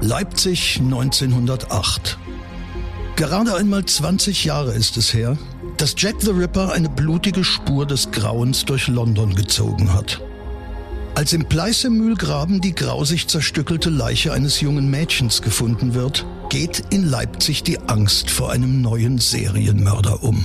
Leipzig 1908. Gerade einmal 20 Jahre ist es her, dass Jack the Ripper eine blutige Spur des Grauens durch London gezogen hat. Als im Pleißemühlgraben die grausig zerstückelte Leiche eines jungen Mädchens gefunden wird, geht in Leipzig die Angst vor einem neuen Serienmörder um.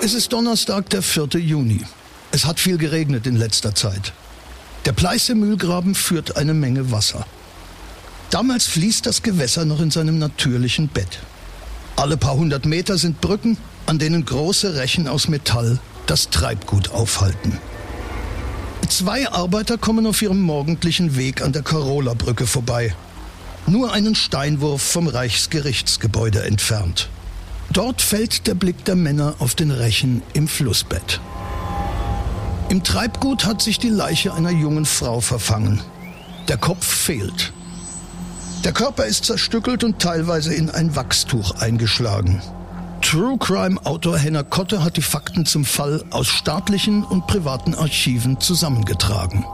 Es ist Donnerstag, der 4. Juni. Es hat viel geregnet in letzter Zeit. Der Pleiße-Mühlgraben führt eine Menge Wasser. Damals fließt das Gewässer noch in seinem natürlichen Bett. Alle paar hundert Meter sind Brücken, an denen große Rechen aus Metall das Treibgut aufhalten. Zwei Arbeiter kommen auf ihrem morgendlichen Weg an der Carola-Brücke vorbei. Nur einen Steinwurf vom Reichsgerichtsgebäude entfernt. Dort fällt der Blick der Männer auf den Rechen im Flussbett. Im Treibgut hat sich die Leiche einer jungen Frau verfangen. Der Kopf fehlt. Der Körper ist zerstückelt und teilweise in ein Wachstuch eingeschlagen. True Crime Autor Henner Kotte hat die Fakten zum Fall aus staatlichen und privaten Archiven zusammengetragen.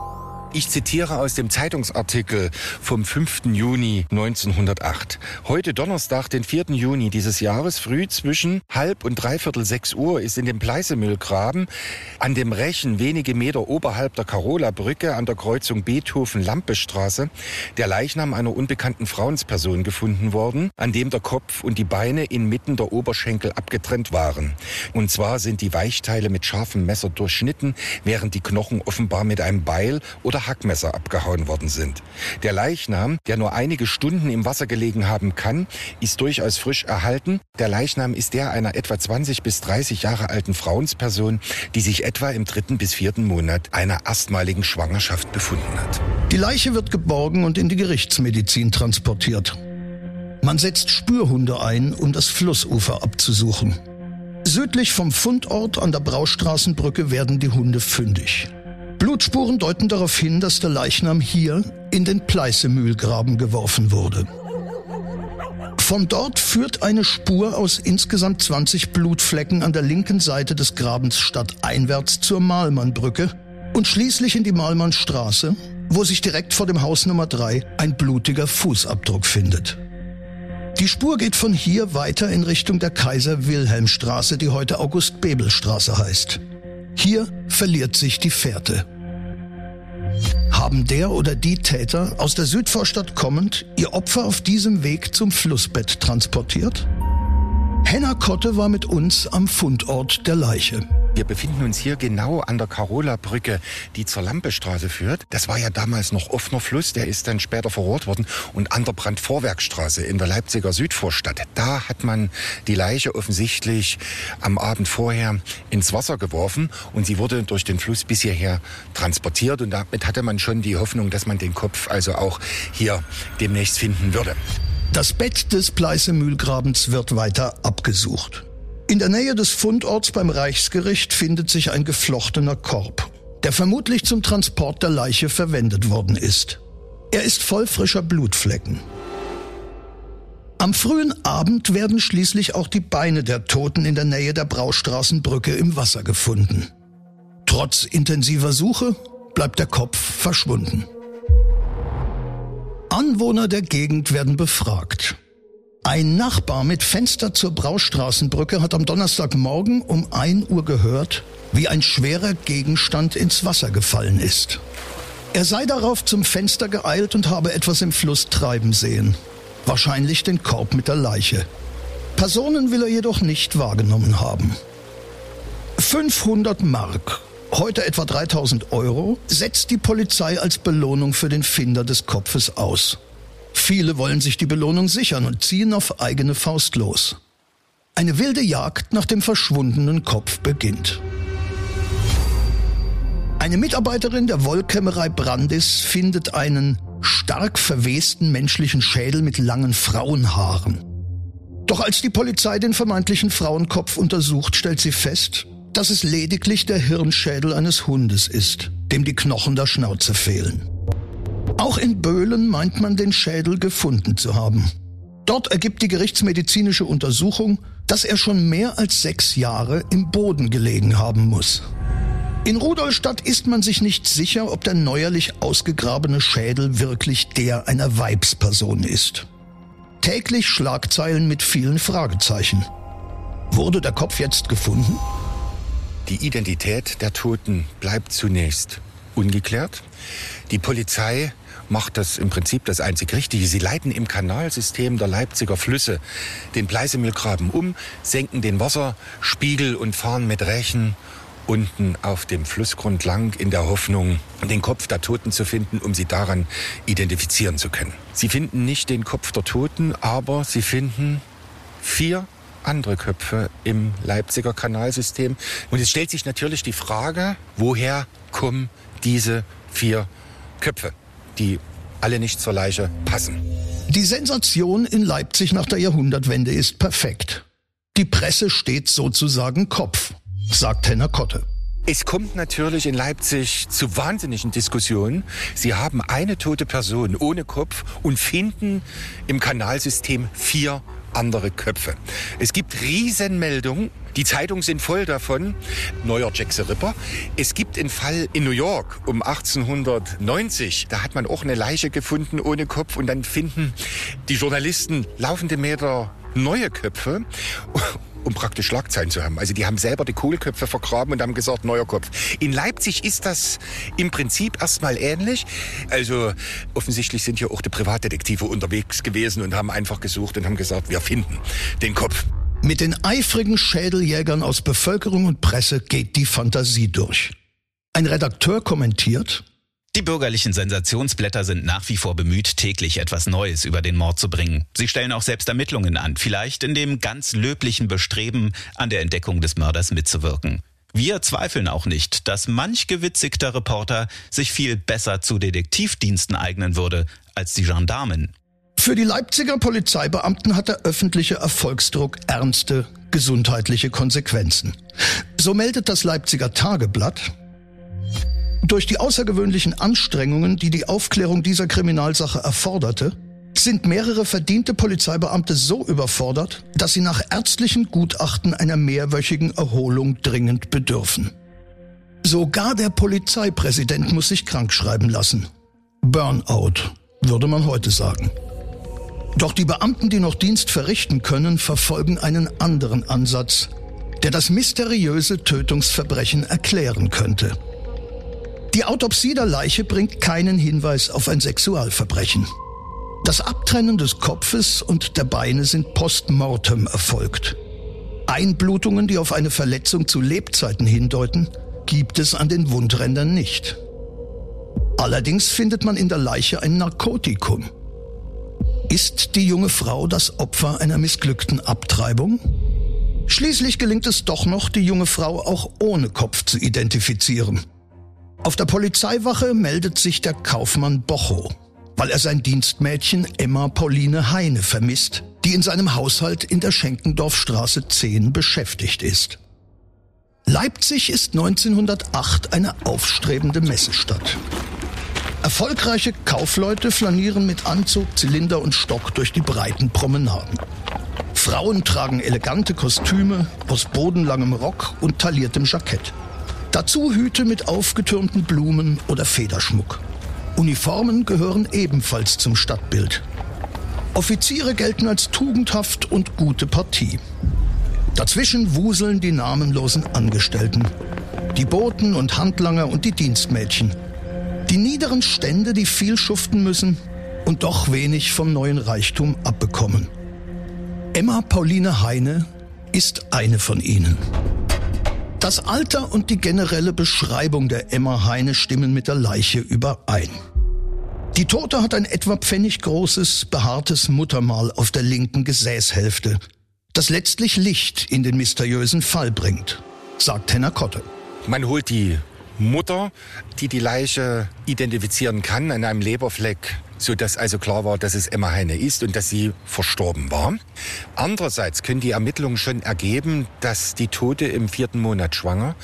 Ich zitiere aus dem Zeitungsartikel vom 5. Juni 1908. Heute Donnerstag, den 4. Juni dieses Jahres, früh zwischen halb und dreiviertel sechs Uhr ist in dem Pleißemüllgraben an dem Rechen wenige Meter oberhalb der Carola-Brücke an der Kreuzung Beethoven-Lampe-Straße der Leichnam einer unbekannten Frauensperson gefunden worden, an dem der Kopf und die Beine inmitten der Oberschenkel abgetrennt waren. Und zwar sind die Weichteile mit scharfem Messer durchschnitten, während die Knochen offenbar mit einem Beil oder Hackmesser abgehauen worden sind. Der Leichnam, der nur einige Stunden im Wasser gelegen haben kann, ist durchaus frisch erhalten. Der Leichnam ist der einer etwa 20 bis 30 Jahre alten Frauensperson, die sich etwa im dritten bis vierten Monat einer erstmaligen Schwangerschaft befunden hat. Die Leiche wird geborgen und in die Gerichtsmedizin transportiert. Man setzt Spürhunde ein, um das Flussufer abzusuchen. Südlich vom Fundort an der Braustraßenbrücke werden die Hunde fündig. Blutspuren deuten darauf hin, dass der Leichnam hier in den Pleißemühlgraben geworfen wurde. Von dort führt eine Spur aus insgesamt 20 Blutflecken an der linken Seite des Grabens stadteinwärts zur Mahlmannbrücke und schließlich in die Mahlmannstraße, wo sich direkt vor dem Haus Nummer 3 ein blutiger Fußabdruck findet. Die Spur geht von hier weiter in Richtung der Kaiser-Wilhelm-Straße, die heute August-Bebel-Straße heißt. Hier verliert sich die Fährte. Haben der oder die Täter aus der Südvorstadt kommend ihr Opfer auf diesem Weg zum Flussbett transportiert? Henna Kotte war mit uns am Fundort der Leiche. Wir befinden uns hier genau an der Carola-Brücke, die zur Lampestraße führt. Das war ja damals noch offener Fluss, der ist dann später verrohrt worden. Und an der Brandvorwerkstraße in der Leipziger Südvorstadt, da hat man die Leiche offensichtlich am Abend vorher ins Wasser geworfen und sie wurde durch den Fluss bis hierher transportiert. Und damit hatte man schon die Hoffnung, dass man den Kopf also auch hier demnächst finden würde. Das Bett des Pleißemühlgrabens wird weiter abgesucht. In der Nähe des Fundorts beim Reichsgericht findet sich ein geflochtener Korb, der vermutlich zum Transport der Leiche verwendet worden ist. Er ist voll frischer Blutflecken. Am frühen Abend werden schließlich auch die Beine der Toten in der Nähe der Braustraßenbrücke im Wasser gefunden. Trotz intensiver Suche bleibt der Kopf verschwunden. Anwohner der Gegend werden befragt. Ein Nachbar mit Fenster zur Braustraßenbrücke hat am Donnerstagmorgen um 1 Uhr gehört, wie ein schwerer Gegenstand ins Wasser gefallen ist. Er sei darauf zum Fenster geeilt und habe etwas im Fluss treiben sehen. Wahrscheinlich den Korb mit der Leiche. Personen will er jedoch nicht wahrgenommen haben. 500 Mark heute etwa 3000 Euro, setzt die Polizei als Belohnung für den Finder des Kopfes aus. Viele wollen sich die Belohnung sichern und ziehen auf eigene Faust los. Eine wilde Jagd nach dem verschwundenen Kopf beginnt. Eine Mitarbeiterin der Wollkämmerei Brandis findet einen stark verwesten menschlichen Schädel mit langen Frauenhaaren. Doch als die Polizei den vermeintlichen Frauenkopf untersucht, stellt sie fest, dass es lediglich der Hirnschädel eines Hundes ist, dem die Knochen der Schnauze fehlen. Auch in Böhlen meint man den Schädel gefunden zu haben. Dort ergibt die gerichtsmedizinische Untersuchung, dass er schon mehr als sechs Jahre im Boden gelegen haben muss. In Rudolstadt ist man sich nicht sicher, ob der neuerlich ausgegrabene Schädel wirklich der einer Weibsperson ist. Täglich Schlagzeilen mit vielen Fragezeichen. Wurde der Kopf jetzt gefunden? Die Identität der Toten bleibt zunächst ungeklärt. Die Polizei macht das im Prinzip das einzig Richtige. Sie leiten im Kanalsystem der Leipziger Flüsse den Pleisemühlgraben um, senken den Wasserspiegel und fahren mit Rechen unten auf dem Flussgrund lang in der Hoffnung, den Kopf der Toten zu finden, um sie daran identifizieren zu können. Sie finden nicht den Kopf der Toten, aber sie finden vier andere Köpfe im Leipziger Kanalsystem. Und es stellt sich natürlich die Frage, woher kommen diese vier Köpfe, die alle nicht zur Leiche passen. Die Sensation in Leipzig nach der Jahrhundertwende ist perfekt. Die Presse steht sozusagen Kopf, sagt Henner Kotte. Es kommt natürlich in Leipzig zu wahnsinnigen Diskussionen. Sie haben eine tote Person ohne Kopf und finden im Kanalsystem vier andere Köpfe. Es gibt Riesenmeldungen. Die Zeitungen sind voll davon. Neuer Jack the Ripper. Es gibt einen Fall in New York um 1890. Da hat man auch eine Leiche gefunden ohne Kopf und dann finden die Journalisten laufende Meter neue Köpfe um praktisch Schlagzeilen zu haben. Also die haben selber die Kohlköpfe vergraben und haben gesagt, neuer Kopf. In Leipzig ist das im Prinzip erstmal ähnlich. Also offensichtlich sind hier auch die Privatdetektive unterwegs gewesen und haben einfach gesucht und haben gesagt, wir finden den Kopf. Mit den eifrigen Schädeljägern aus Bevölkerung und Presse geht die Fantasie durch. Ein Redakteur kommentiert, die bürgerlichen Sensationsblätter sind nach wie vor bemüht, täglich etwas Neues über den Mord zu bringen. Sie stellen auch selbst Ermittlungen an, vielleicht in dem ganz löblichen Bestreben, an der Entdeckung des Mörders mitzuwirken. Wir zweifeln auch nicht, dass manch gewitzigter Reporter sich viel besser zu Detektivdiensten eignen würde als die Gendarmen. Für die Leipziger Polizeibeamten hat der öffentliche Erfolgsdruck ernste gesundheitliche Konsequenzen. So meldet das Leipziger Tageblatt, durch die außergewöhnlichen Anstrengungen, die die Aufklärung dieser Kriminalsache erforderte, sind mehrere verdiente Polizeibeamte so überfordert, dass sie nach ärztlichen Gutachten einer mehrwöchigen Erholung dringend bedürfen. Sogar der Polizeipräsident muss sich krank schreiben lassen. Burnout, würde man heute sagen. Doch die Beamten, die noch Dienst verrichten können, verfolgen einen anderen Ansatz, der das mysteriöse Tötungsverbrechen erklären könnte. Die Autopsie der Leiche bringt keinen Hinweis auf ein Sexualverbrechen. Das Abtrennen des Kopfes und der Beine sind postmortem erfolgt. Einblutungen, die auf eine Verletzung zu Lebzeiten hindeuten, gibt es an den Wundrändern nicht. Allerdings findet man in der Leiche ein Narkotikum. Ist die junge Frau das Opfer einer missglückten Abtreibung? Schließlich gelingt es doch noch, die junge Frau auch ohne Kopf zu identifizieren. Auf der Polizeiwache meldet sich der Kaufmann Bocho, weil er sein Dienstmädchen Emma Pauline Heine vermisst, die in seinem Haushalt in der Schenkendorfstraße 10 beschäftigt ist. Leipzig ist 1908 eine aufstrebende Messestadt. Erfolgreiche Kaufleute flanieren mit Anzug, Zylinder und Stock durch die breiten Promenaden. Frauen tragen elegante Kostüme aus bodenlangem Rock und tailliertem Jackett. Dazu Hüte mit aufgetürmten Blumen oder Federschmuck. Uniformen gehören ebenfalls zum Stadtbild. Offiziere gelten als tugendhaft und gute Partie. Dazwischen wuseln die namenlosen Angestellten, die Boten und Handlanger und die Dienstmädchen. Die niederen Stände, die viel schuften müssen und doch wenig vom neuen Reichtum abbekommen. Emma Pauline Heine ist eine von ihnen. Das Alter und die generelle Beschreibung der Emma Heine stimmen mit der Leiche überein. Die Tote hat ein etwa pfenniggroßes, behaartes Muttermal auf der linken Gesäßhälfte, das letztlich Licht in den mysteriösen Fall bringt, sagt Henner Kotte. Man holt die Mutter, die die Leiche identifizieren kann, an einem Leberfleck sodass also klar war, dass es Emma Heine ist und dass sie verstorben war. Andererseits können die Ermittlungen schon ergeben, dass die Tote im vierten Monat schwanger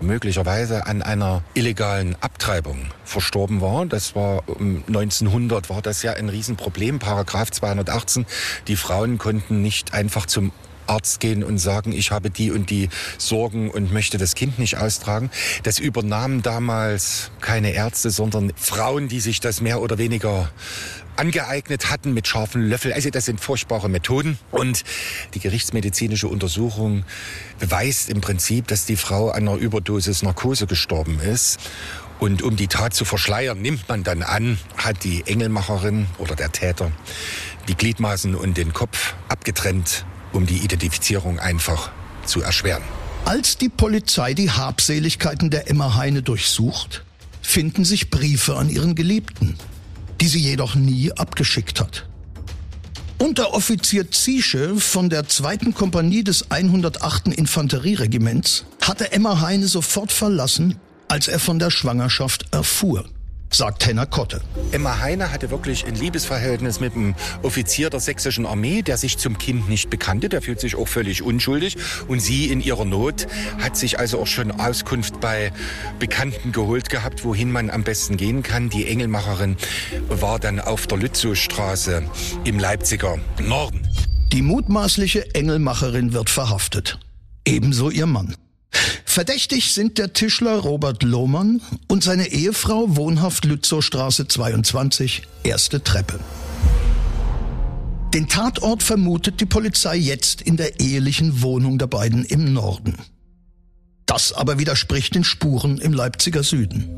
möglicherweise an einer illegalen Abtreibung verstorben war. Das war um 1900 war das ja ein Riesenproblem. Paragraph 218. Die Frauen konnten nicht einfach zum Arzt gehen und sagen, ich habe die und die Sorgen und möchte das Kind nicht austragen. Das übernahmen damals keine Ärzte, sondern Frauen, die sich das mehr oder weniger angeeignet hatten mit scharfen Löffeln. Also das sind furchtbare Methoden. Und die gerichtsmedizinische Untersuchung beweist im Prinzip, dass die Frau an einer Überdosis Narkose gestorben ist. Und um die Tat zu verschleiern, nimmt man dann an, hat die Engelmacherin oder der Täter die Gliedmaßen und den Kopf abgetrennt um die Identifizierung einfach zu erschweren. Als die Polizei die Habseligkeiten der Emma Heine durchsucht, finden sich Briefe an ihren Geliebten, die sie jedoch nie abgeschickt hat. Unteroffizier Ziesche von der zweiten Kompanie des 108. Infanterieregiments hatte Emma Heine sofort verlassen, als er von der Schwangerschaft erfuhr sagt Henner Kotte. Emma Heine hatte wirklich ein Liebesverhältnis mit einem Offizier der sächsischen Armee, der sich zum Kind nicht bekannte. Der fühlt sich auch völlig unschuldig. Und sie in ihrer Not hat sich also auch schon Auskunft bei Bekannten geholt gehabt, wohin man am besten gehen kann. Die Engelmacherin war dann auf der Lützowstraße im Leipziger Norden. Die mutmaßliche Engelmacherin wird verhaftet. Ebenso ihr Mann. Verdächtig sind der Tischler Robert Lohmann und seine Ehefrau wohnhaft Lützowstraße 22, erste Treppe. Den Tatort vermutet die Polizei jetzt in der ehelichen Wohnung der beiden im Norden. Das aber widerspricht den Spuren im Leipziger Süden.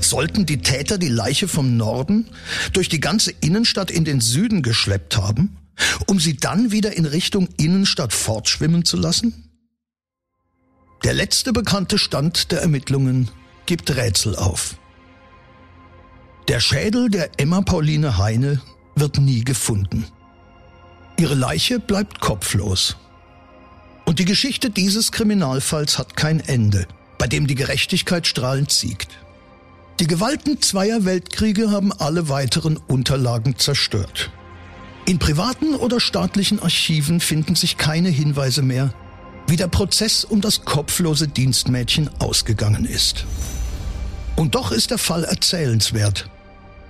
Sollten die Täter die Leiche vom Norden durch die ganze Innenstadt in den Süden geschleppt haben, um sie dann wieder in Richtung Innenstadt fortschwimmen zu lassen? Der letzte bekannte Stand der Ermittlungen gibt Rätsel auf. Der Schädel der Emma Pauline Heine wird nie gefunden. Ihre Leiche bleibt kopflos. Und die Geschichte dieses Kriminalfalls hat kein Ende, bei dem die Gerechtigkeit strahlend siegt. Die Gewalten zweier Weltkriege haben alle weiteren Unterlagen zerstört. In privaten oder staatlichen Archiven finden sich keine Hinweise mehr, wie der Prozess um das kopflose Dienstmädchen ausgegangen ist. Und doch ist der Fall erzählenswert.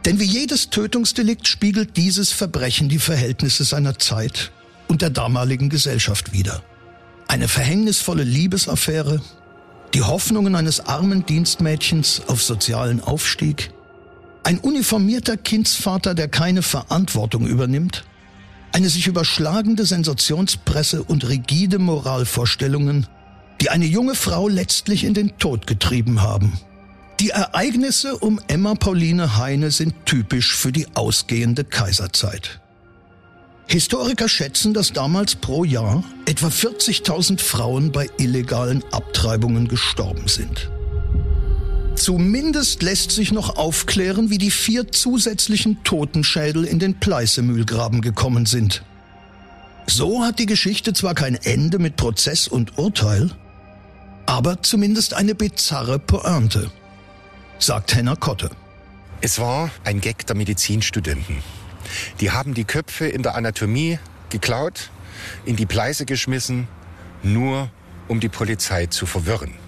Denn wie jedes Tötungsdelikt spiegelt dieses Verbrechen die Verhältnisse seiner Zeit und der damaligen Gesellschaft wider. Eine verhängnisvolle Liebesaffäre, die Hoffnungen eines armen Dienstmädchens auf sozialen Aufstieg, ein uniformierter Kindsvater, der keine Verantwortung übernimmt eine sich überschlagende Sensationspresse und rigide Moralvorstellungen, die eine junge Frau letztlich in den Tod getrieben haben. Die Ereignisse um Emma Pauline Heine sind typisch für die ausgehende Kaiserzeit. Historiker schätzen, dass damals pro Jahr etwa 40.000 Frauen bei illegalen Abtreibungen gestorben sind. Zumindest lässt sich noch aufklären, wie die vier zusätzlichen Totenschädel in den Pleißemühlgraben gekommen sind. So hat die Geschichte zwar kein Ende mit Prozess und Urteil, aber zumindest eine bizarre Pointe, sagt Henner Kotte. Es war ein Gag der Medizinstudenten. Die haben die Köpfe in der Anatomie geklaut, in die Pleiße geschmissen, nur um die Polizei zu verwirren.